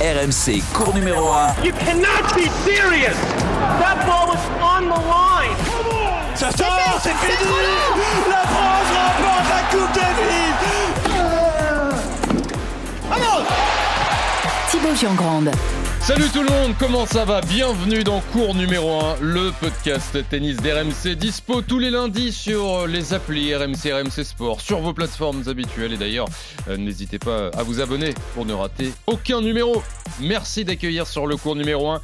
RMC, cours numéro 1. You cannot be serious. That ball was on the line. Ça sort, c'est fini. La France remporte la Coupe Davis. Allons Thibaut Giangrande. Salut tout le monde, comment ça va? Bienvenue dans cours numéro 1, le podcast tennis d'RMC, dispo tous les lundis sur les applis RMC, RMC Sport, sur vos plateformes habituelles et d'ailleurs euh, n'hésitez pas à vous abonner pour ne rater aucun numéro. Merci d'accueillir sur le cours numéro 1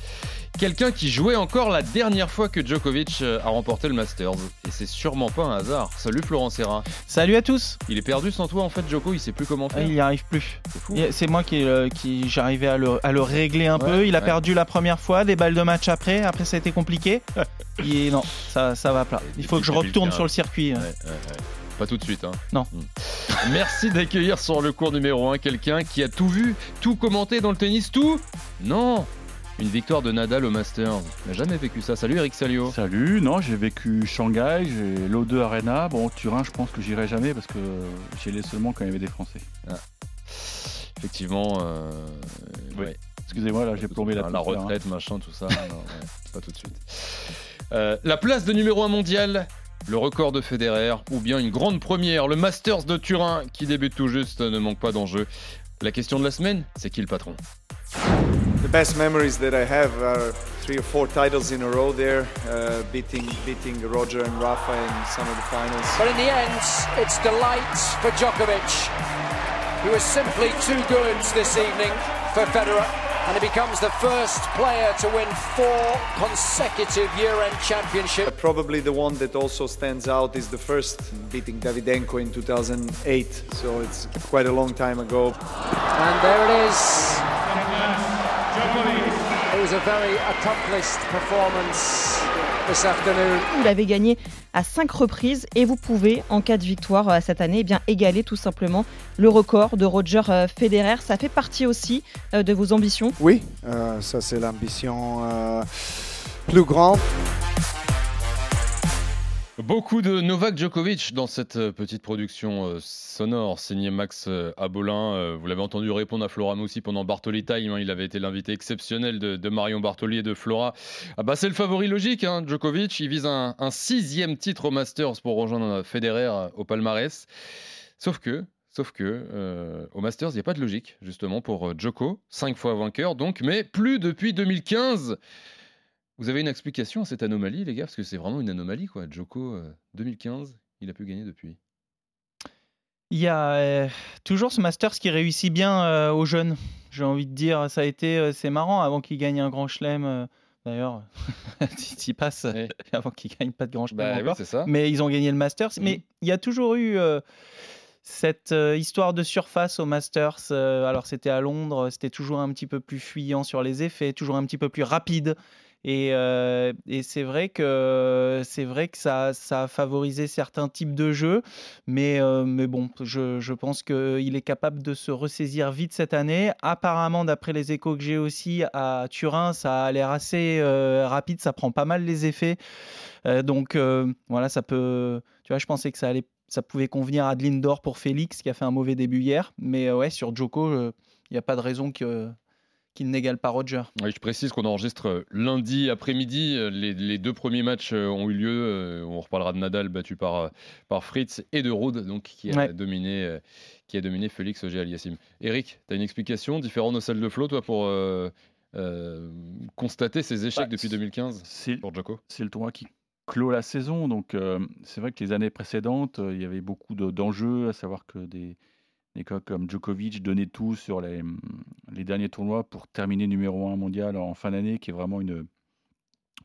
quelqu'un qui jouait encore la dernière fois que Djokovic euh, a remporté le Masters. Et c'est sûrement pas un hasard. Salut Florent Serra. Salut à tous. Il est perdu sans toi en fait, Djoko, il sait plus comment faire. Il n'y arrive plus. C'est moi qui, euh, qui j'arrivais à le, à le régler un Ouais, peu. Il a ouais. perdu la première fois, des balles de match après. Après, ça a été compliqué. Et non, ça, ça va pas. Il faut que je retourne sur le circuit. Ouais, ouais. Pas tout de suite. Hein. Non. Mm. Merci d'accueillir sur le cours numéro 1 quelqu'un qui a tout vu, tout commenté dans le tennis, tout Non Une victoire de Nadal au Masters. N'a jamais vécu ça. Salut Eric Salio. Salut, non, j'ai vécu Shanghai, j'ai l'O2 Arena. Bon, Turin, je pense que j'irai jamais parce que j'y allais seulement quand il y avait des Français. Effectivement, euh, Oui. ouais. Excusez-moi, là, j'ai plombé la la hein. retraite, machin, tout ça. non, ouais, pas tout de suite. Euh, la place de numéro 1 mondial, le record de Federer, ou bien une grande première, le Masters de Turin, qui débute tout juste, ne manque pas d'enjeu. La question de la semaine, c'est qui le patron? The best memories that I have are three or four titles in a row there, uh, beating beating Roger and Rafa in some of the finals. But in the end, it's delight for Djokovic, who is simply too good this evening for Federer, and he becomes the first player to win four consecutive year-end championships. Probably the one that also stands out is the first beating Davidenko in 2008. So it's quite a long time ago. And there it is. Was a very accomplished performance this afternoon. Vous l'avez gagné à 5 reprises et vous pouvez, en cas de victoire euh, cette année, eh bien égaler tout simplement le record de Roger euh, Federer. Ça fait partie aussi euh, de vos ambitions? Oui, euh, ça c'est l'ambition euh, plus grande. Beaucoup de Novak Djokovic dans cette euh, petite production euh, sonore signée Max euh, Abolin. Vous l'avez entendu répondre à Flora Moussi pendant Bartoli Time. hein. Il avait été l'invité exceptionnel de, Marion Bartoli et de Flora. Ah bah c'est le favori logique, hein, Djokovic. Il vise un, sixième titre au Masters pour rejoindre Federer au palmarès. Sauf que, sauf que au Masters, il n'y a pas de logique justement pour Djoko, cinq fois vainqueur donc, mais plus depuis 2015. Vous avez une explication à cette anomalie, les gars? Parce que c'est vraiment une anomalie, quoi. Djoko, euh, 2015, il a pu gagner depuis. Il y a euh, toujours ce Masters qui réussit bien euh, aux jeunes. J'ai envie de dire, ça a été, euh, c'est marrant avant qu'il gagne un grand chelem. euh, D'ailleurs, s'y passe Ouais. avant qu'il gagne pas de grand chelem Bah encore. ça. mais ils ont gagné le Masters. Mais il y a toujours eu euh, cette euh, histoire de surface au Masters. euh, alors c'était à Londres, c'était toujours un petit peu plus fuyant sur les effets, toujours un petit peu plus rapide. Et, euh, et c'est vrai que c'est vrai que ça, ça a favorisé certains types de jeux, mais, euh, mais bon, je, je pense qu'il est capable de se ressaisir vite cette année. Apparemment, d'après les échos que j'ai aussi à Turin, ça a l'air assez euh, rapide, ça prend pas mal les effets. Euh, donc euh, voilà, ça peut. Tu vois, je pensais que ça allait, ça pouvait convenir à Adeline d'or pour Félix qui a fait un mauvais début hier, mais euh, ouais, sur Joko, il n'y a pas de raison que qu'il n'égale pas Roger. Oui, je précise qu'on enregistre euh, lundi après-midi. Euh, Les, les deux premiers matchs euh, ont eu lieu. On reparlera de Nadal battu par, par Fritz et de Rude, donc, qui, a Ouais. dominé, qui a dominé Félix Auger Aliassime. Eric, tu as une explication différente de celle de Flo, toi, pour euh, euh, constater ces échecs Bah, depuis 2015 C'est pour Djoko c'est le tournoi qui clôt la saison. Donc, euh, c'est vrai que les années précédentes, euh, il y avait beaucoup de- d'enjeux, à savoir que des, des gars comme Djokovic donnaient tout sur les, les derniers tournois pour terminer numéro 1 mondial en fin d'année, qui est vraiment une,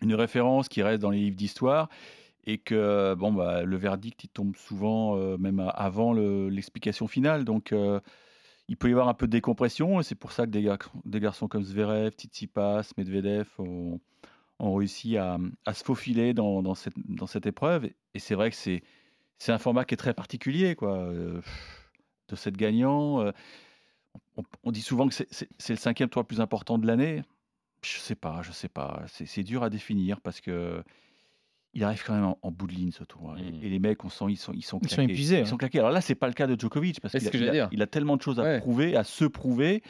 une référence qui reste dans les livres d'histoire. Et que bon, bah, le verdict, il tombe souvent euh, même avant le- l'explication finale. Donc, euh, il peut y avoir un peu de décompression. Et c'est pour ça que des, gar- des garçons comme Zverev, Tsitsipas, Medvedev ont, ont réussi à, à se faufiler dans, dans cette, dans cette épreuve. Et c'est vrai que c'est c'est un format qui est très particulier, quoi. euh, de cette gagnant. euh, on, on dit souvent que c'est- le cinquième tour le plus important de l'année. Je sais pas, je sais pas. C'est dur à définir parce que il arrive quand même en, en bout de ligne ce tour. Et, et les mecs, on sent, ils sont, ils sont Ils sont claqués. épuisés, Ils sont claqués. Alors là, c'est pas le cas de Djokovic parce qu'il a, il a- il a tellement de choses à Ouais. prouver, à se prouver.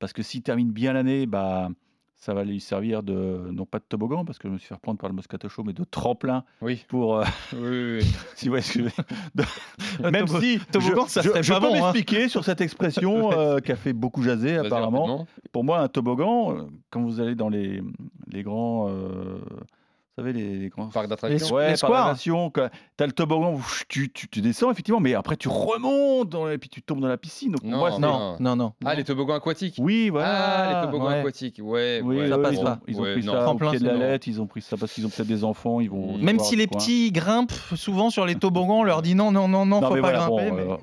parce que s'il termine bien l'année, bah, ça va lui servir de, non pas de toboggan, parce que je me suis fait reprendre par le Moscato Show, mais de tremplin Oui. pour. euh, Oui, oui, oui. si vous voyez ce que je veux dire. Même tobo- si toboggan, je, ça je- serait je pas bon, hein. m'expliquer sur cette expression euh, qui a fait beaucoup jaser apparemment. Pour moi, un toboggan, euh, quand vous allez dans les, les grands. euh, savez, les, les grands. Parc d'attractions. Ouais, t'as le toboggan, tu, tu, tu descends effectivement, mais après tu remontes dans- et puis tu tombes dans la piscine. Donc Non, moi, Non, non, non. Ah, les toboggans aquatiques. Oui, voilà. Ah, les toboggans ouais. aquatiques. Ouais, Oui, ouais, ça eux, passe ils, pas. ont, ils ont Ouais, pris non. ça au Tremplin, pied de la c'est non. lettre, ils ont pris ça parce qu'ils ont peut-être des enfants, ils vont. Mm. Même si les petits grimpent souvent sur les toboggans, on leur dit non, non, non, non, faut pas grimper. euh,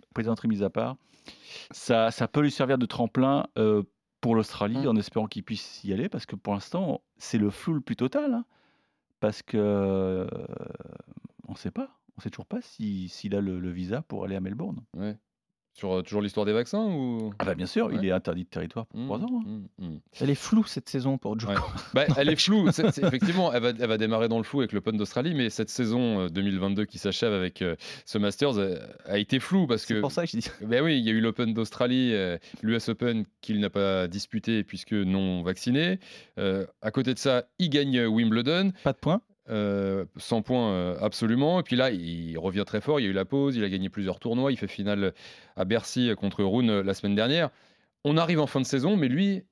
plaisanterie mise à part, ça, ça peut lui servir de tremplin euh, pour l'Australie, Mm. en espérant qu'il puisse y aller, parce que pour l'instant, c'est le flou le plus total. Parce que on ne sait pas. On ne sait toujours pas si- s'il a le, visa pour aller à Melbourne. Sur euh, toujours l'histoire des vaccins ou? Ah bah bien sûr, il est interdit de territoire pour Mmh, trois ans. hein. mmh, mmh. Elle est floue cette saison pour Djoko. Ouais. Bah, elle est floue. C'est- c'est- effectivement, elle va, elle va démarrer dans le flou avec l'Open d'Australie, mais cette saison euh, 2022 qui s'achève avec euh, ce Masters euh, a été floue parce que. C'est pour ça que je dis. Ben oui, il y a eu l'Open d'Australie, euh, l'US Open qu'il n'a pas disputé puisque non vacciné. Euh, à côté de ça, il gagne Wimbledon. Pas de points. Euh, 100 points euh, absolument. Et puis là, il revient très fort. Il y a eu la pause, il a gagné plusieurs tournois. Il fait finale à Bercy contre Rune euh, la semaine dernière. On arrive en fin de saison, mais lui,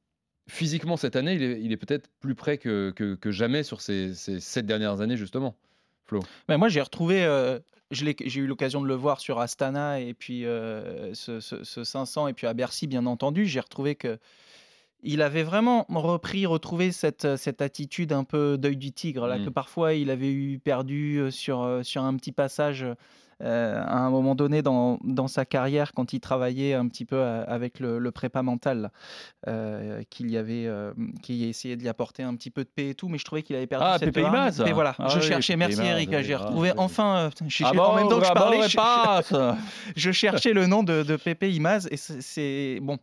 physiquement cette année, il est, peut-être plus près que, jamais sur ces, ces sept dernières années, justement. Flo. Mais moi, j'ai retrouvé. euh, j'ai eu l'occasion de le voir sur Astana et puis euh, ce 500 et puis à Bercy, bien entendu. J'ai retrouvé que il avait vraiment repris, retrouvé cette, cette attitude un peu d'œil du tigre, là, que parfois il avait eu perdu euh, sur, euh, sur un petit passage euh, à un moment donné dans, dans sa carrière quand il travaillait un petit peu euh, avec le, le prépa mental, euh, qu'il y avait, euh, qui essayait de lui apporter un petit peu de paix et tout, mais je trouvais qu'il avait perdu Ah, cette Pépé Imaz. Mais voilà, Ah je oui, cherchais, merci Imaz, Eric, j'ai ah, retrouvé oui. enfin, je- Ah je- bon, en même temps que je ah parlais, je- passe. je cherchais le nom de, de Pépé Imaz et c'est- bon.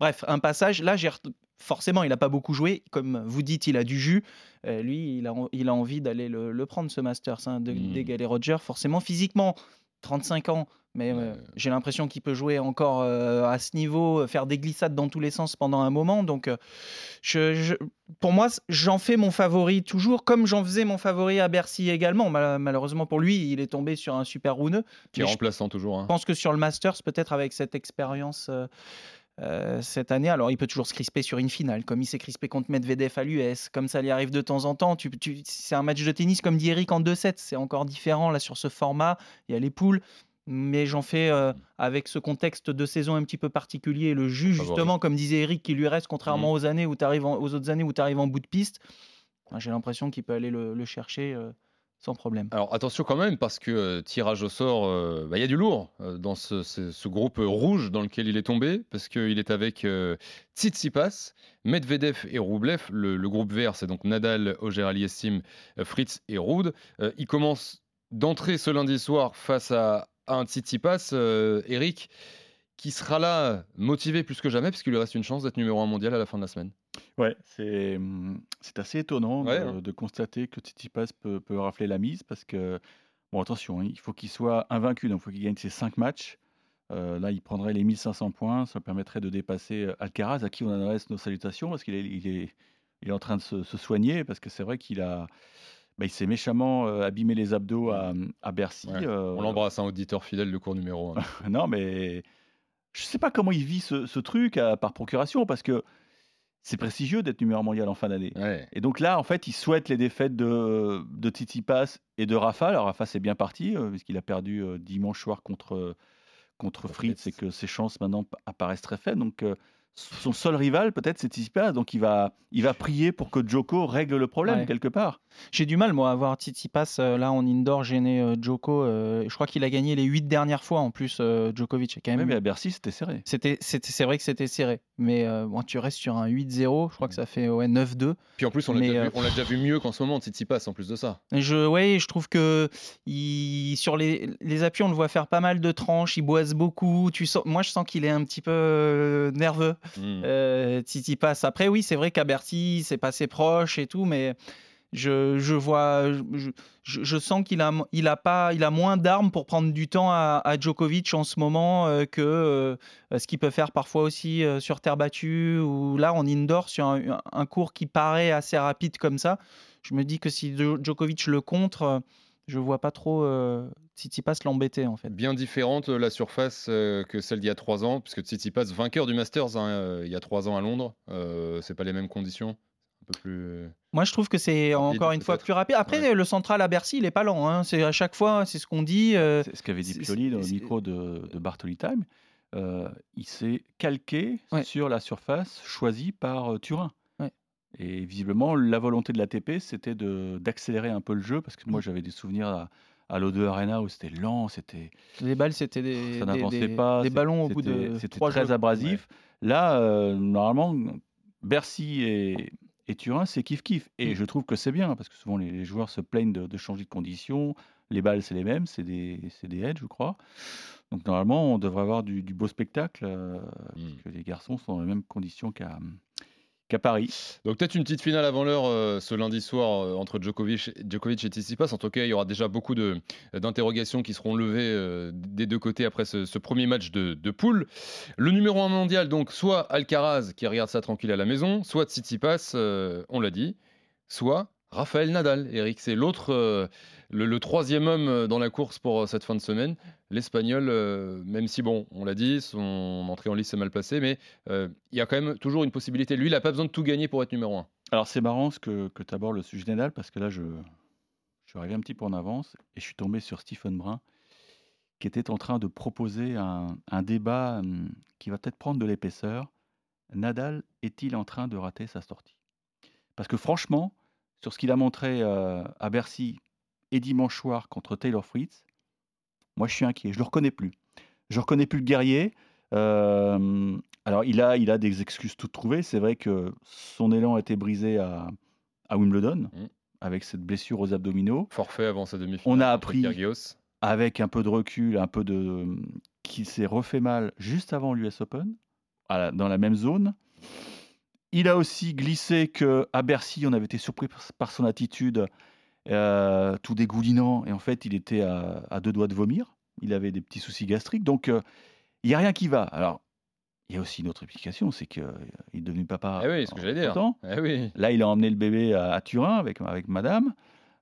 Bref, un passage. Là, j'ai forcément, il n'a pas beaucoup joué. Comme vous dites, il a du jus. Euh, lui, il a, il a envie d'aller le, le prendre ce Masters, hein, de- d'égaler Roger. Forcément, physiquement, 35 ans. Mais euh, j'ai l'impression qu'il peut jouer encore euh, à ce niveau, faire des glissades dans tous les sens pendant un moment. Donc, je, je- pour moi, j'en fais mon favori toujours, comme j'en faisais mon favori à Bercy également. Mal- malheureusement pour lui, il est tombé sur un super rouneux. Qui est remplaçant toujours. hein. je pense que sur le Masters, peut-être avec cette expérience euh, cette année, alors il peut toujours se crisper sur une finale, comme il s'est crispé contre Medvedev à l'US, comme ça lui arrive de temps en temps. Tu, tu- c'est un match de tennis, comme dit Eric, en 2-7. C'est encore différent là sur ce format. Il y a les poules. Mais j'en fais euh, avec ce contexte de saison un petit peu particulier, le jus, justement, comme disait Eric, qui lui reste, contrairement aux, années où en- aux autres années où tu arrives en bout de piste. J'ai l'impression qu'il peut aller le, le chercher euh, sans problème. Alors attention quand même parce que euh, tirage au sort, euh, bah, il y a du lourd euh, dans ce, groupe rouge dans lequel il est tombé parce qu'il est avec Tsitsipas, Medvedev et Roublev. Le, groupe vert, c'est donc Nadal, Auger Aliassime, euh, Fritz et Ruud. Euh, il commence d'entrer ce lundi soir face à, un Tsitsipas, Eric, qui sera là motivé plus que jamais puisqu'il lui reste une chance d'être numéro un mondial à la fin de la semaine. Ouais, c'est hum, c'est assez étonnant Ouais, hein. de constater que Tsitsipas peut, peut rafler la mise parce que, bon, attention, hein, il faut qu'il soit invaincu, donc il faut qu'il gagne ses 5 matchs. Euh, là, il prendrait les 1500 points, ça permettrait de dépasser euh, Alcaraz, à qui on adresse nos salutations parce qu'il est, il est, il est en train de se, se soigner parce que c'est vrai qu'il a. bah, il s'est méchamment euh, abîmé les abdos à, à Bercy. Ouais, euh, On l'embrasse, un auditeur fidèle de cours numéro 1. non, mais je sais pas comment il vit ce, ce truc à- par procuration parce que c'est prestigieux d'être numéro mondial en fin d'année. Et donc là, en fait, il souhaite les défaites de, de Tsitsipas et de Rafa. Alors Rafa, c'est bien parti euh, puisqu'il a perdu euh, dimanche soir contre, contre Fritz et que ses chances maintenant apparaissent très faibles. Donc euh, son seul rival, peut-être, c'est Tsitsipas. Donc il va, il va prier pour que Joko règle le problème Ouais. quelque part. J'ai du mal, moi, à voir Tsitsipas euh, là en indoor gêner euh, Djoko. euh, je crois qu'il a gagné les huit dernières fois en plus, euh, Djokovic. Quand même, Oui, mais à Bercy, c'était serré. C'était, c'était- c'est vrai que c'était serré. Mais euh, bon, tu restes sur un 8-0. Je crois que ça fait ouais, 9-2. Puis en plus, on l'a Mais, déjà, euh, vu- on l'a déjà vu mieux qu'en ce moment, Tsitsipas, en plus de ça. Je, ouais, je trouve que il, sur les, les appuis, on le voit faire pas mal de tranches. Il boise beaucoup. Tu sens, moi, je sens qu'il est un petit peu euh, nerveux. Mm. Euh, Tsitsipas. Après, oui, c'est vrai qu'à Bercy, c'est passé proche et tout, mais Je, vois, je, sens qu'il a, il a pas, il a moins d'armes pour prendre du temps à, Djokovic en ce moment euh, que euh, ce qu'il peut faire parfois aussi euh, sur terre battue ou là en indoor sur un, un cours qui paraît assez rapide comme ça. Je me dis que si Djo- Djokovic le contre, je vois pas trop euh, Tsitsipas l'embêter en fait. Bien différente la surface que celle d'il y a trois ans, puisque Tsitsipas, vainqueur du Masters hein, il y a trois ans à Londres, c'est pas les mêmes conditions. Peu plus. euh, Moi, je trouve que c'est encore une fois plus rapide. Après, le central à Bercy, il est pas lent. hein. C'est à chaque fois, c'est ce qu'on dit. euh, C'est ce qu'avait dit Pioli dans le micro de, de Bartoli Time. Euh, il s'est calqué Ouais. sur la surface choisie par euh, Turin. Ouais. Et visiblement, la volonté de l'ATP, c'était de- d'accélérer un peu le jeu, parce que Mm. moi, j'avais des souvenirs à, à l'O2 Arena où c'était lent, c'était Les balles, c'était des, ça des- n'avançait des- pas. des c'est- ballons au bout de C'était trois très jeux. abrasif. Là, euh, normalement, Bercy et, et Turin, c'est kiff-kiff. Et Mm. je trouve que c'est bien, parce que souvent les, les joueurs se plaignent de, de changer de conditions. Les balles, c'est les mêmes, c'est des, des edges, je crois. Donc normalement, on devrait avoir du, du beau spectacle, euh, parce que les garçons sont dans les mêmes conditions qu'à qu'à Paris. Donc peut-être une petite finale avant l'heure euh, ce lundi soir euh, entre Djokovic, et Tsitsipas. En tout cas, il y aura déjà beaucoup d'interrogations qui seront levées euh, des deux côtés après ce, premier match de, de poule. Le numéro 1 mondial, donc soit Alcaraz qui regarde ça tranquille à la maison, soit Tsitsipas, on l'a dit, soit Raphaël Nadal. Eric, c'est l'autre, le, troisième homme euh, dans la course pour euh, cette fin de semaine. L'Espagnol, euh, même si bon, on l'a dit, son entrée en lice s'est mal passée, mais il y a quand même toujours une possibilité. Lui, il n'a pas besoin de tout gagner pour être numéro 1. Alors c'est marrant ce que, que tu abordes le sujet Nadal, parce que là, je, je suis arrivé un petit peu en avance et je suis tombé sur Stephen Brun, qui était en train de proposer un, un débat hum, qui va peut-être prendre de l'épaisseur. Nadal est-il en train de rater sa sortie? Parce que franchement, sur ce qu'il a montré à Bercy et dimanche soir contre Taylor Fritz, moi je suis inquiet, je le reconnais plus. Je reconnais plus le guerrier. Euh, alors il a, il a des excuses toutes trouvées. C'est vrai que son élan a été brisé à, à Wimbledon Mm. avec cette blessure aux abdominaux. Forfait avant sa demi-finale. On a appris avec un peu de recul, un peu de qu'il s'est refait mal juste avant l'US Open, la- dans la même zone. Il a aussi glissé que à Bercy, on avait été surpris par son attitude, euh, tout dégoulinant, et en fait, il était à, à deux doigts de vomir. Il avait des petits soucis gastriques, donc euh, il n'y a rien qui va. Alors, il y a aussi une autre explication, c'est qu'il est devenu papa. Eh oui, ce que j'allais dire. Eh oui. Là, il a emmené le bébé à, à Turin avec, avec madame.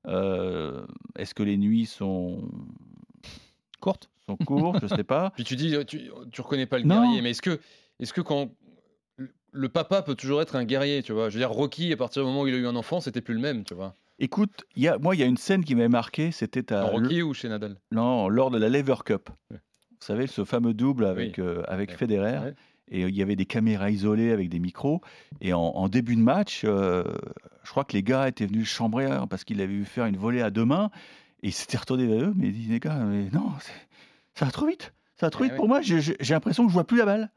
Euh, Est-ce que les nuits sont Courte. sont courtes? Je sais pas. Puis tu dis, tu, tu reconnais pas le Non. guerrier, mais est-ce que, est-ce que quand le papa peut toujours être un guerrier, tu vois? Je veux dire, Rocky, à partir du moment où il a eu un enfant, c'était plus le même, tu vois? Écoute, il y a, moi, il y a une scène qui m'avait marqué, c'était à Dans Rocky ou chez Nadal? Non, lors de la Lever Cup. Ouais. Vous savez, ce fameux double avec, euh, avec Ouais. Federer. Ouais. Et euh, il y avait des caméras isolées avec des micros. Et en, en début de match, euh, je crois que les gars étaient venus le chambrer parce qu'il avait vu faire une volée à deux mains. Et il s'était retourné vers eux, mais il dit, les gars, mais non, ça va trop vite. Ça va trop Ouais, vite pour moi. J'ai l'impression que je vois plus la balle.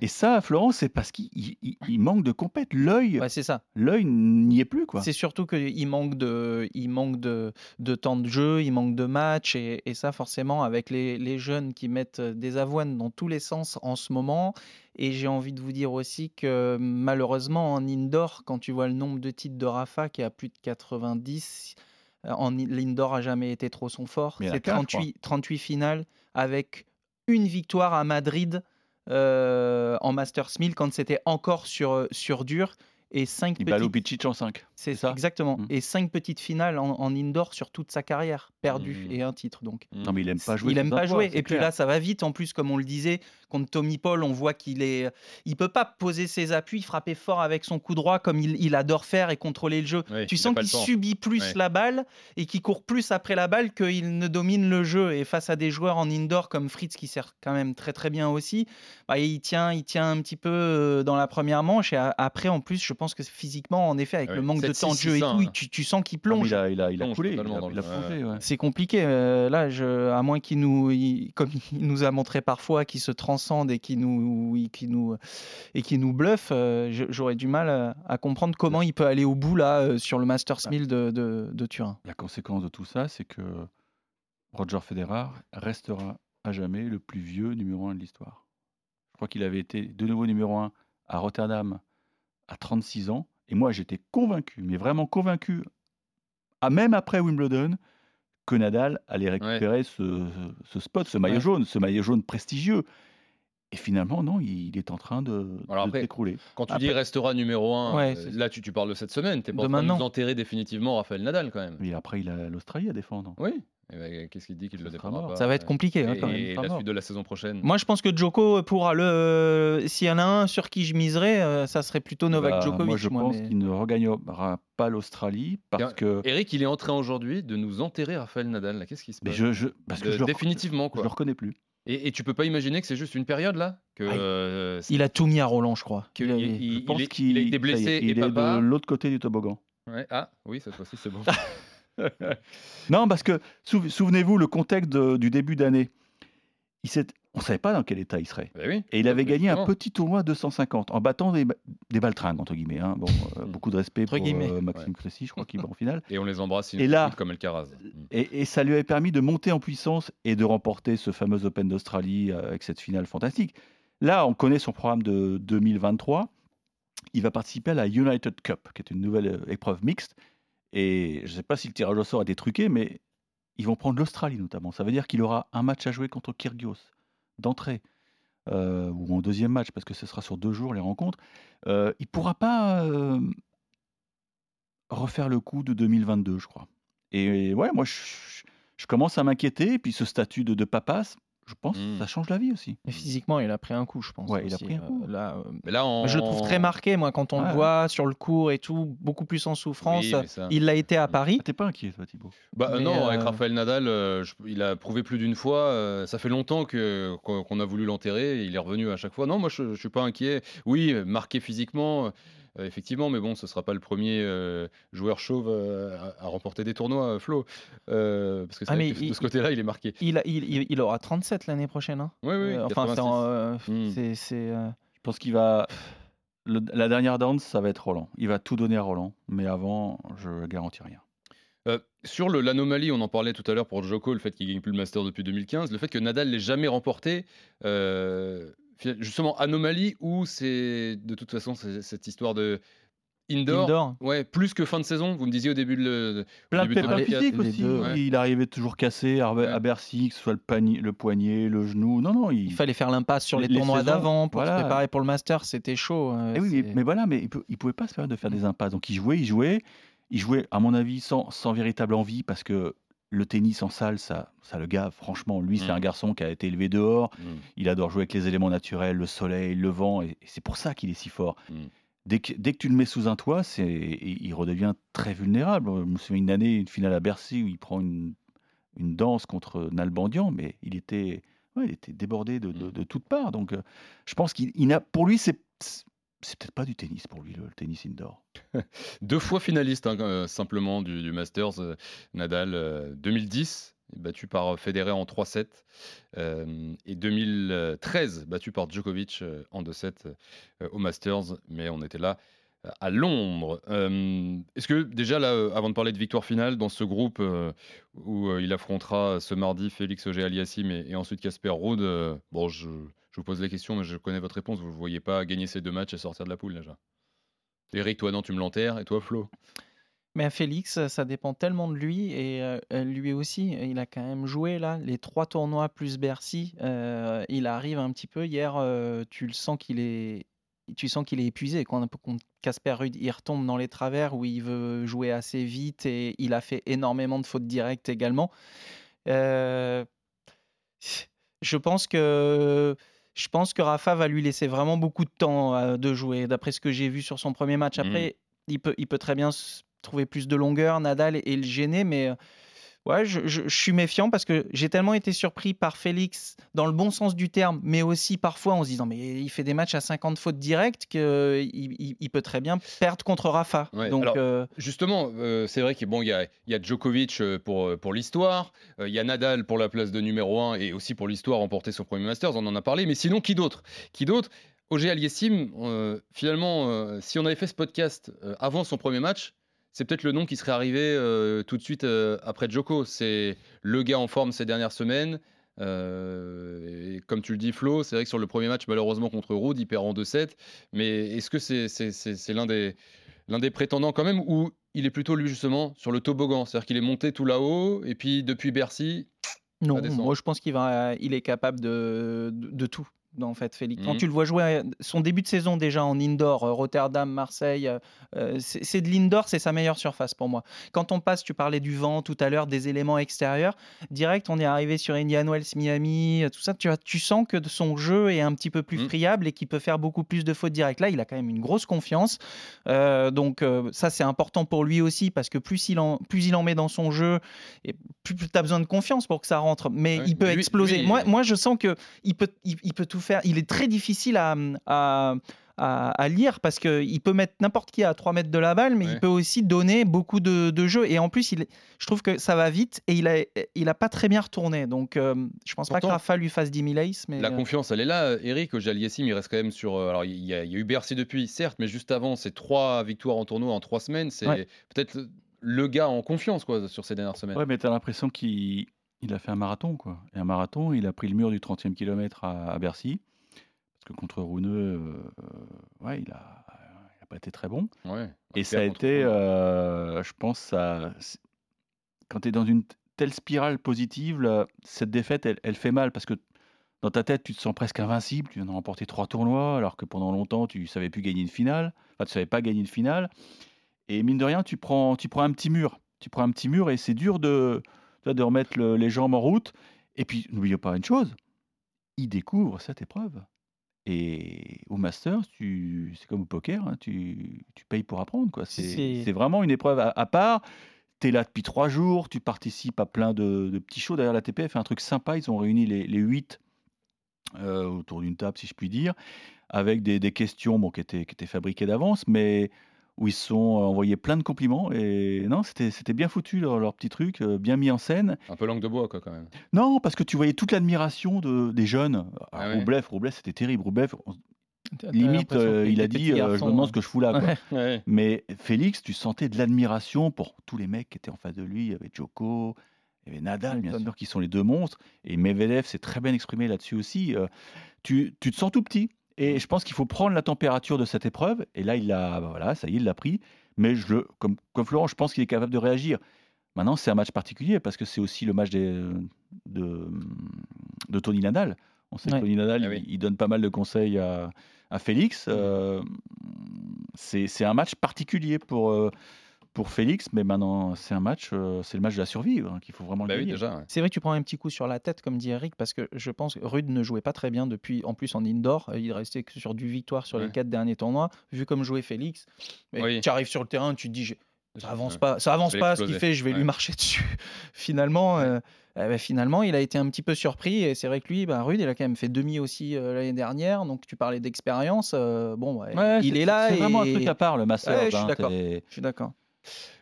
Et ça, Florent, c'est parce qu'il il- il- il manque de compète. L'œil, Ouais, c'est ça. l'œil n'y est plus, quoi. C'est surtout qu'il manque, de, il manque de, de temps de jeu, il manque de matchs, et, et ça forcément avec les, les jeunes qui mettent des avoines dans tous les sens en ce moment. Et j'ai envie de vous dire aussi que malheureusement en indoor, quand tu vois le nombre de titres de Rafa qui est à plus de 90, euh, en l'indoor a jamais été trop son fort. C'est qu'un, je crois. 38, 38 finales avec une victoire à Madrid euh, en Masters 1000 quand c'était encore sur, sur dur. Et 5 Il bat Lupicic en 5. C'est ça exactement. Mm. Et cinq petites finales en, en indoor sur toute sa carrière, perdues Mm. et un titre donc. Non, mais il aime pas jouer. il aime pas jouer. Et puis clair. là, ça va vite. En plus, comme on le disait, contre Tommy Paul, on voit qu'il est, il peut pas poser ses appuis, frapper fort avec son coup droit comme il, il adore faire et contrôler le jeu. Tu sens qu'il subit plus Ouais. la balle et qu'il court plus après la balle qu'il ne domine le jeu. Et face à des joueurs en indoor comme Fritz qui sert quand même très très bien aussi, bah, il tient, il tient un petit peu euh, dans la première manche et a- après en plus, je pense que physiquement, en effet, avec Ouais. le manque de 7-6, temps de jeu et 6-1, tout, tu, tu sens qu'il Ah, plonge. il a, il a, il a Plonge coulé, il a, totalement dans il a le- ouais, plongé, ouais. C'est compliqué. euh, là, je, à moins qu'il nous, il- comme il nous a montré parfois, qu'il se transcende et qu'il nous, qui nous, et qui nous bluffe, euh, j'aurais du mal à, à comprendre comment il peut aller au bout là euh, sur le Masters 1000 de, de, de Turin. La conséquence de tout ça, c'est que Roger Federer restera à jamais le plus vieux numéro 1 de l'histoire. Je crois qu'il avait été de nouveau numéro 1 à Rotterdam à 36 ans Et moi, j'étais convaincu, mais vraiment convaincu, à même après Wimbledon, que Nadal allait récupérer ce, ce spot, ce maillot Ouais. jaune, ce maillot jaune prestigieux. Et finalement, non, il est en train de, s'écrouler. Quand tu Après- dis restera numéro 1, Ouais, c'est- là tu, tu parles de cette semaine, t'es pas De en train de maintenant. nous enterrer définitivement Raphaël Nadal quand même. Mais après, il a l'Australie à défendre. Oui. Eh ben, Qu'est-ce qu'il dit qu'il ne le défendra mort. pas Ça va être compliqué, hein, Et, même. la mort. suite de la saison prochaine. Moi, je pense que Djoko pourra le. S'il y en a un sur qui je miserais, euh, ça serait plutôt Novak Bah, Djokovic. moi, je moi, pense mais- qu'il ne regagnera pas l'Australie parce que. Eric, il est en train aujourd'hui de nous enterrer Raphaël Nadal. Qu'est-ce qui se Mais passe je, je- parce que je le, Définitivement, je quoi. le reconnais plus. Et, et tu peux pas imaginer que c'est juste une période là que, Ah, il- euh, a tout mis à Roland, je crois. que Il il- Je pense qu'il a été y blessé est, et il est papa. de l'autre côté du toboggan. Ouais, Ah oui, cette fois-ci c'est bon. Non, parce que sou- souvenez-vous, le contexte de- du début d'année, on ne savait pas dans quel état il serait. Oui. Et il avait gagné un petit tournoi 250 en battant des, des baltringues, entre guillemets. hein. Bon, euh, Mm. beaucoup de respect Entre pour euh, Maxime Ouais. Cressy, je crois qu'il va en finale. Et on les embrasse Et là- comme Alcaraz. Mm. Et, et ça lui avait permis de monter en puissance et de remporter ce fameux Open d'Australie euh, avec cette finale fantastique. Là, on connaît son programme de 2023. Il va participer à la United Cup, qui est une nouvelle épreuve mixte. Et je ne sais pas si le tirage au sort a été truqué, mais ils vont prendre l'Australie notamment. Ça veut dire qu'il aura un match à jouer contre Kyrgios d'entrée. euh, ou en deuxième match, parce que ce sera sur deux jours les rencontres. Euh, il ne pourra pas euh, refaire le coup de 2022, je crois. Et ouais, moi, je, commence à m'inquiéter. Et puis ce statut de, de papas, je pense que ça change la vie aussi. Mais physiquement, il a pris un coup, je pense. Ouais, il a pris un Euh, coup. là, euh, Mais là. Je le trouve très marqué, moi, quand on le ouais. voit sur le cours et tout, beaucoup plus en souffrance. Oui, mais ça- Il l'a été à Paris. Ah, T'es pas inquiet, toi, Thibaut? Bah euh, Mais, non, avec euh, Raphaël Nadal, euh, je- il a prouvé plus d'une fois. euh, ça fait longtemps que qu'on a voulu l'enterrer. et Il est revenu à chaque fois. Non, moi je, je suis pas inquiet. Oui, marqué physiquement, euh, effectivement, mais bon, ce sera pas le premier euh, joueur chauve euh, à, à remporter des tournois, Flo. Euh, parce que c'est Ah, mais de il- ce côté-là, il est marqué. Il, a- il, il- il aura 37 l'année prochaine. hein. Oui, oui. Euh, enfin, c'est 86. en, euh, Mm. c'est- c'est, euh, Je pense qu'il va. le- la dernière danse, ça va être Roland. Il va tout donner à Roland. Mais avant, je garantis rien. Euh, sur le- l'anomalie, on en parlait tout à l'heure pour Djoko, le fait qu'il gagne plus le Master depuis 2015, le fait que Nadal l'ait jamais remporté, euh, justement anomalie ou c'est de toute façon c'est cette histoire de indoor, Indoor. ouais, plus que fin de saison. Vous me disiez au début de le, au Plein de pépins physiques aussi. deux, ouais. Il arrivait toujours cassé à, Ouais. à Bercy, que ce soit le, panier, le poignet, le genou. Non, non, il. il fallait faire l'impasse sur les, tournois d'avant pour voilà. se préparer pour le Master. C'était chaud. euh, Eh oui, mais, voilà, mais il, peut, il pouvait pas se permettre de faire des impasses. Donc il jouait, il jouait, il jouait, à mon avis, sans, sans véritable envie, parce que le tennis en salle, ça, ça le gave. Franchement, lui, c'est un garçon qui a été élevé dehors. Mm. Il adore jouer avec les éléments naturels, le soleil, le vent, et, et c'est pour ça qu'il est si fort. Mm. Dès que, dès que tu le mets sous un toit, c'est, il redevient très vulnérable. Je me souviens une année, une finale à Bercy, où il prend une, une danse contre Nalbandian, mais il était, ouais, il était débordé de, de, de toutes parts. Donc, euh, je pense qu'il il n'a, pour lui, c'est, c'est peut-être pas du tennis pour lui, le, tennis indoor. Deux fois finaliste hein, euh, simplement du, Masters, euh, Nadal euh, 2010 battu par euh, Federer en 3-7 euh, et 2013 battu par Djokovic euh, en 2-7 euh, au Masters, mais on était là euh, à Londres. Euh, Est-ce que déjà là, euh, avant de parler de victoire finale dans ce groupe euh, où euh, il affrontera ce mardi Félix Auger-Aliassime et, et ensuite Casper Ruud, euh, bon, je, je vous pose la question, mais je connais votre réponse. Vous ne voyez pas gagner ces deux matchs et sortir de la poule déjà. Eric, toi non, tu me l'enterres et toi Flo? Mais à Félix, ça dépend tellement de lui et euh, euh, lui aussi, il a quand même joué là les trois tournois plus Bercy. euh, il arrive un petit peu hier, tu le sens qu'il est, tu sens qu'il est épuisé. Quand Casper Ruud, il retombe dans les travers où il veut jouer assez vite et il a fait énormément de fautes directes également. Je pense que je pense que Rafa va lui laisser vraiment beaucoup de temps euh, de jouer. D'après ce que j'ai vu sur son premier match, après il peut il peut très bien trouver plus de longueur, Nadal et, et le gêner, mais euh, ouais, je, je- je suis méfiant parce que j'ai tellement été surpris par Félix dans le bon sens du terme, mais aussi parfois en se disant mais il fait des matchs à 50 fautes directes qu'il il, il peut très bien perdre contre Rafa. Ouais, Donc alors, euh, Justement, euh, c'est vrai qu'il bon, y, a, y a Djokovic euh, pour, pour l'histoire, euh, il y a Nadal pour la place de numéro 1 et aussi pour l'histoire remporter son premier Masters, on en a parlé, mais sinon, qui d'autre? Qui d'autre? Euh, finalement, si on avait fait ce podcast avant son premier match, c'est peut-être le nom qui serait arrivé euh, tout de suite euh, après Djoko. C'est le gars en forme ces dernières semaines. Euh, et comme tu le dis, Flo, c'est vrai que sur le premier match, malheureusement contre Ruud, il perd en 2-7. Mais est-ce que c'est l'un des, prétendants quand même, ou il est plutôt lui justement sur le toboggan, c'est-à-dire qu'il est monté tout là-haut et puis depuis Bercy. Non, moi je pense qu'il va, il est capable de, de tout en fait, Félix. Quand Mhm. tu le vois jouer, euh, son début de saison déjà en indoor, euh, Rotterdam, Marseille, euh, c'est de l'indoor, c'est sa meilleure surface pour moi. Quand on passe, tu parlais du vent tout à l'heure, des éléments extérieurs, direct, on est arrivé sur Indian Wells, Miami, tout ça, tu, vois, tu sens que son jeu est un petit peu plus Mhm. friable et qu'il peut faire beaucoup plus de fautes directes. Là, il a quand même une grosse confiance. Euh, donc euh, ça, c'est important pour lui aussi parce que plus il en, plus il en met dans son jeu, et plus, tu as besoin de confiance pour que ça rentre. Mais il peut lui- exploser. lui- moi, moi, je sens que il peut, il, il peut tout faire. Il est très difficile à, à, à- à lire parce qu'il peut mettre n'importe qui à 3 mètres de la balle, mais il peut aussi donner beaucoup de, de jeux. Et en plus, il, je trouve que ça va vite et il a, il a pas très bien retourné. Donc, euh, je pense pas que Rafa lui fasse 10 000 aces. Mais La euh, confiance, elle est là. Eric, au Yassim, il reste quand même sur. euh, Alors, il y, a, il y a eu Bercy depuis, certes, mais juste avant, c'est trois victoires en tournoi en trois semaines. C'est Ouais. peut-être le gars en confiance quoi, sur ces dernières semaines. Ouais, mais t'as l'impression qu'il il a fait un marathon, quoi. Et un marathon, il a pris le mur du 30e kilomètre à, à Bercy. Parce que contre Rouneux, euh, ouais, il a, il a pas été très bon. Ouais. Et ça a été, euh, je pense, ça, quand tu es dans une telle spirale positive, là, cette défaite, elle, elle fait mal parce que dans ta tête, tu te sens presque invincible. Tu viens de remporter trois tournois, alors que pendant longtemps, tu savais plus gagner une finale. Enfin, tu savais pas gagner une finale. Et mine de rien, tu prends, tu prends un petit mur. Tu prends un petit mur et c'est dur de, de remettre le- les jambes en route. Et puis, n'oublions pas une chose, il découvre cette épreuve. Et au Masters, tu... c'est comme au poker, hein, tu... tu payes pour apprendre. quoi. C'est vraiment une épreuve à, à part. Tu es là depuis trois jours, tu participes à plein de, de petits shows. D'ailleurs, la TPF fait un truc sympa. Ils ont réuni les, les huit euh, autour d'une table, si je puis dire, avec des, des questions bon, qui, étaient, qui étaient fabriquées d'avance, mais où ils se sont envoyés plein de compliments. Et non, c'était c'était bien foutu, leur, leur petit truc, euh, bien mis en scène. Un peu langue de bois, quoi, quand même. Non, parce que tu voyais toute l'admiration de, des jeunes. Ah ouais. Roublev, Roublev, c'était terrible. Roublev, on- limite, euh, il a dit euh, Je me demande ce que je fous là. quoi. Ouais. Ouais. Mais Félix, tu sentais de l'admiration pour tous les mecs qui étaient en face de lui. Il y avait Djoko, il y avait Nadal, bien sûr, qui sont les deux monstres. Et Medvedev s'est très bien exprimé là-dessus aussi. Euh, tu, tu te sens tout petit. Et je pense qu'il faut prendre la température de cette épreuve. Et là, il a, bah voilà, ça y est, il l'a pris. Mais je le, comme, comme Florent, je pense qu'il est capable de réagir. Maintenant, c'est un match particulier parce que c'est aussi le match des, de, de Tony Nadal. On sait Ouais. que Tony Nadal, Ah oui. il, il donne pas mal de conseils à, à Félix. Euh, c'est c'est un match particulier pour, euh, pour Félix, mais maintenant, c'est un match, euh, c'est le match de la survie hein, qu'il faut vraiment le Bah oui, gagner. déjà. ouais. C'est vrai que tu prends un petit coup sur la tête, comme dit Eric, parce que je pense que Rude ne jouait pas très bien depuis, en plus en indoor. Euh, Il restait que sur du victoire sur les quatre derniers tournois. Vu comme jouait Félix, mais Oui. tu arrives sur le terrain, tu te dis, ça avance Ouais. pas, ça avance pas ce qu'il fait, je vais lui marcher dessus. finalement, euh, eh ben, finalement, il a été un petit peu surpris. Et c'est vrai que lui, bah, Rude, il a quand même fait demi aussi euh, l'année dernière. Donc tu parlais d'expérience. euh, bon, ouais, Ouais, il est là. C'est vraiment un et- truc à part, le Masters. Ouais, je suis d'accord.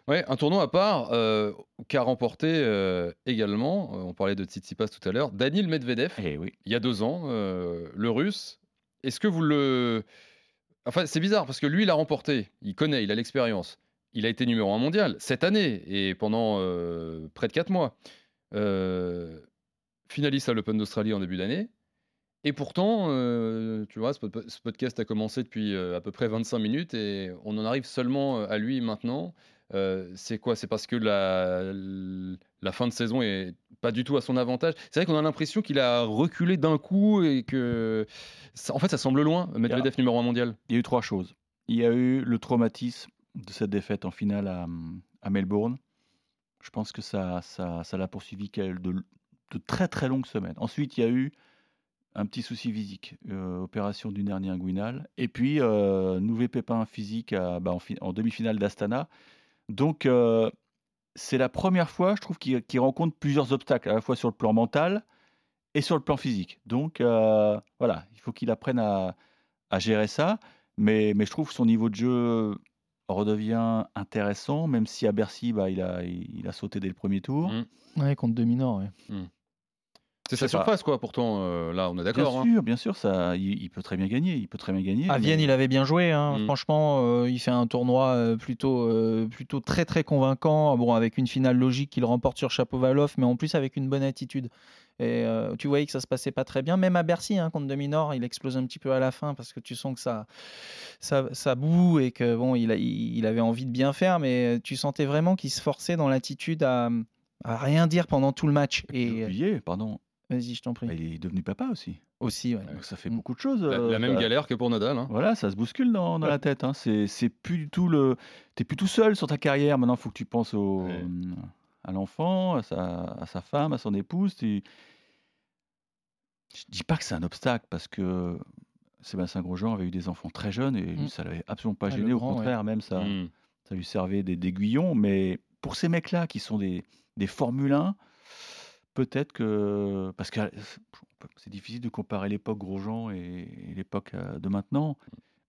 Ouais, un tournoi à part euh, qu'a remporté euh, également, euh, on parlait de Tsitsipas tout à l'heure, Daniil Medvedev, Eh oui. il y a deux ans, le russe. Est-ce que vous le. Enfin, c'est bizarre parce que lui, il a remporté, il connaît, il a l'expérience. Il a été numéro un mondial cette année et pendant près de quatre mois. Finaliste à l'Open d'Australie en début d'année. Et pourtant, euh, tu vois, ce, pod- ce podcast a commencé depuis euh, à peu près 25 minutes et on en arrive seulement euh, à lui maintenant. Euh, c'est quoi? C'est parce que la, la fin de saison est pas du tout à son avantage. C'est vrai qu'on a l'impression qu'il a reculé d'un coup et que, ça- en fait, ça semble loin. Medvedev numéro un mondial. Il y a eu trois choses. Il y a eu le traumatisme de cette défaite en finale à, à Melbourne. Je pense que ça ça, ça l'a poursuivi de, de très très longues semaines. Ensuite, il y a eu un petit souci physique, euh, opération du dernier inguinal, et puis euh, nouveau pépin physique à- bah, en, fi- en demi-finale d'Astana. Donc, euh, c'est la première fois, je trouve, qu'il rencontre plusieurs obstacles, à la fois sur le plan mental et sur le plan physique. Donc, euh, voilà, il faut qu'il apprenne à, à gérer ça. Mais, mais je trouve que son niveau de jeu redevient intéressant, même si à Bercy, bah, il, a, il, il a sauté dès le premier tour. Mm. Ouais, contre Dominor. Ouais. C'est sa surface, quoi, pourtant, euh, là, on est d'accord. Bien hein. sûr, bien sûr, ça, il, il peut très bien gagner. Il peut très bien gagner. À Vienne, mais- il avait bien joué. hein. Mm. Franchement, euh, il fait un tournoi euh, plutôt, euh, plutôt très très convaincant. Bon, avec une finale logique qu'il remporte sur Chapovalov, mais en plus avec une bonne attitude. Et euh, tu voyais que ça se passait pas très bien. Même à Bercy, hein, contre Dominor, il explose un petit peu à la fin parce que tu sens que ça, ça, ça boue et que bon, il, a- il il avait envie de bien faire, mais tu sentais vraiment qu'il se forçait dans l'attitude à, à rien dire pendant tout le match. J'ai Et oublié, pardon. Vas-y, je t'en prie. Bah, il est devenu papa aussi. Aussi, ouais. Donc ça fait Mm. beaucoup de choses. La, euh, la même ça- galère que pour Nadal. hein. Voilà, ça se bouscule dans, dans la tête. Hein. C'est plus du tout le. T'es plus tout seul sur ta carrière. Maintenant, il faut que tu penses au, Ouais. à l'enfant, à sa, à sa femme, à son épouse. Tu... Je dis pas que c'est un obstacle parce que Sébastien Grosjean avait eu des enfants très jeunes et lui, Mm. ça l'avait absolument pas Ah, gêné. Au grand, ouais. contraire, même ça, Mm. ça lui servait des- d'aiguillon. Mais pour ces mecs-là qui sont des, des Formule 1, peut-être que. Parce que c'est difficile de comparer l'époque Grosjean et, et l'époque euh, de maintenant.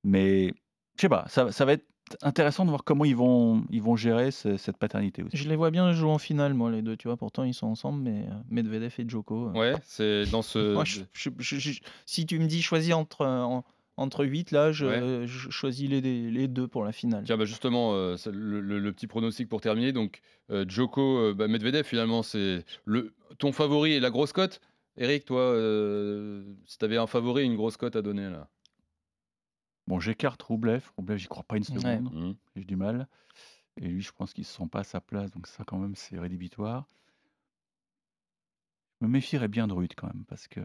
Mais je sais pas, ça, ça va être intéressant de voir comment ils vont, ils vont gérer ce- cette paternité aussi. Je les vois bien jouer en finale, moi, les deux, tu vois. Pourtant, ils sont ensemble, mais euh, Medvedev et Djoko. euh, Ouais, c'est dans ce. moi, je- je- je- je- si tu me dis choisis entre, euh, en- entre 8, là, je, Ouais. je choisis les, les deux pour la finale. Tiens, bah justement, euh, le, le- le petit pronostic pour terminer. Donc, euh, Djoko, euh, bah, Medvedev, finalement, c'est le ton favori et la grosse cote. Eric, toi, euh, si tu avais un favori et une grosse cote à donner là. Bon, j'écarte Roublev. Roublev, j'y crois pas une Ouais. seconde. Mhm. J'ai du mal. Et lui, je pense qu'il ne se sent pas à sa place. Donc ça, quand même, c'est rédhibitoire. Je me méfierais bien de Ruth quand même. Parce que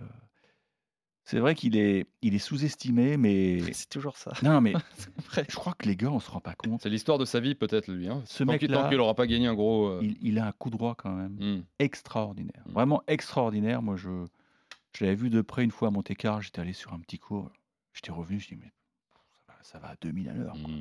c'est vrai qu'il est, il est sous-estimé, mais... C'est toujours ça. Non, mais je crois que les gars, on se rend pas compte. C'est l'histoire de sa vie, peut-être, lui. Hein. Ce tant mec-là, tant qu'il n'aura pas gagné un gros. euh, Il, il a un coup droit quand même. hmm. extraordinaire. Mm. Vraiment extraordinaire. Moi, je, je l'avais vu de près une fois à Monte-Carlo. J'étais allé sur un petit cours. J'étais revenu. Je dis, mais ça va, ça va à 2000 à l'heure. quoi.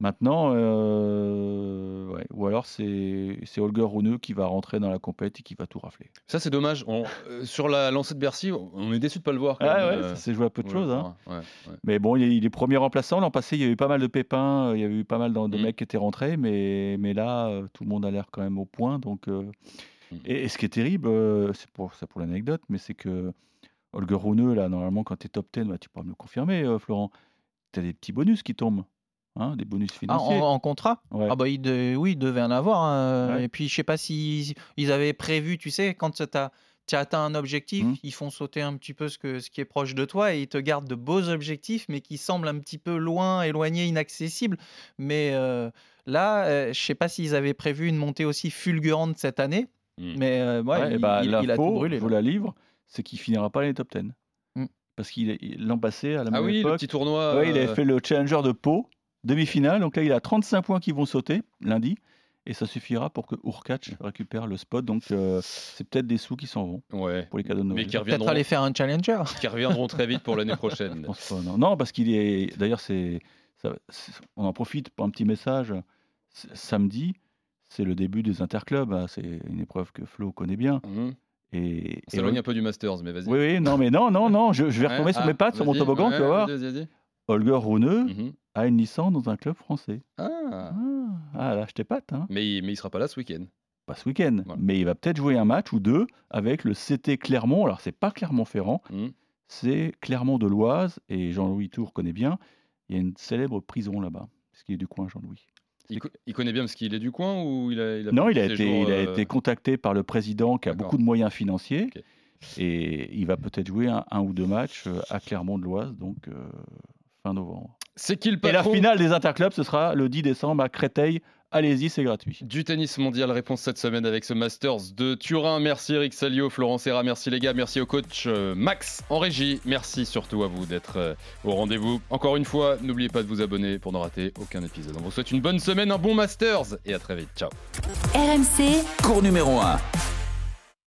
Maintenant, euh, ouais. ou alors c'est Holger Rune qui va rentrer dans la compète et qui va tout rafler. Ça, c'est dommage. On- euh, sur la lancée de Bercy, on est déçu de pas le voir. quand Ah même, ouais, euh, ça s'est joué à peu de ouais, choses. hein. Mais bon, il est, premier remplaçant. L'an passé, il y a eu pas mal de pépins. Il y a eu pas mal de, Mm. mecs qui étaient rentrés. Mais, mais là, tout le monde a l'air quand même au point. Donc, euh, Mm. et, et ce qui est terrible, c'est pour, ça pour l'anecdote, mais c'est que Holger Rune, là, normalement, quand tu es top 10, bah, tu pourras me le confirmer, Florent, tu as des petits bonus qui tombent. Hein, des bonus Ah, en, financiers. en contrat? Ouais. Ah bah il de- oui, il devait en avoir. hein. Ouais. Et puis je sais pas si ils avaient prévu, tu sais, quand tu as, atteint un objectif, Mhm. ils font sauter un petit peu ce, que, ce qui est proche de toi et ils te gardent de beaux objectifs, mais qui semblent un petit peu loin, éloignés, inaccessibles. Mais euh, là, euh, je sais pas s'ils avaient prévu une montée aussi fulgurante cette année. Mm. Mais euh, ouais, Ouais, il, bah, il- il a tout l'info, brûlé. je vous la livre, c'est qu'il finira pas les top 10. Mm. Parce qu'il l'an passé, à la Ah même oui, le époque, petit tournoi. ouais, il euh, avait fait le Challenger de Pau, demi-finale. Donc là, il a 35 points qui vont sauter lundi. Et ça suffira pour que Urkac récupère le spot. Donc euh, c'est peut-être des sous qui s'en vont Ouais. pour les cadeaux de Mais Noël. qui Peut-être reviendront, aller faire un challenger. qui reviendront très vite pour l'année Je prochaine. pense pas, non. Non, parce qu'il est. D'ailleurs, c'est. On en profite pour un petit message. Samedi, c'est le début des interclubs. hein. C'est une épreuve que Flo connaît bien. Mhm. Et, On et s'éloigne un peu du Masters, mais vas-y. Oui, oui, non, mais non, non, non, je, je vais Ouais, retomber sur ah, mes pattes, sur mon toboggan, ouais, tu vas voir. vas-y, vas-y. Holger Rune Mhm. A une licence dans un club français. Ah. Ah, ah, là, je t'ai patte, hein. Mais, il- mais il sera pas là ce week-end. Pas ce week-end, Voilà. mais il va peut-être jouer un match ou deux avec le CT Clermont. Alors, c'est pas Clermont-Ferrand, Mhm. c'est Clermont de l'Oise, et Jean-Louis Tour connaît bien. Il y a une célèbre prison là-bas, parce qu'il est du coin, Jean-Louis. Il, co- il connaît bien parce qu'il est du coin ou il a, il a Non, il a, ses été, jours, il a euh, été contacté par le président qui a beaucoup de moyens financiers. Et il va peut-être jouer un, un ou deux matchs euh, à Clermont de l'Oise, donc euh, fin novembre. C'est qui le Et la finale des interclubs, ce sera le 10 décembre à Créteil. Allez-y, c'est gratuit. du tennis mondial Réponse cette semaine avec ce Masters de Turin. Merci Eric Salio, Florent Serra, merci les gars, merci au coach euh, Max en régie. Merci surtout à vous d'être euh, au rendez-vous. Encore une fois, n'oubliez pas de vous abonner pour ne rater aucun épisode. On vous souhaite une bonne semaine, un bon Masters et à très vite. Ciao. RMC, cours numéro 1.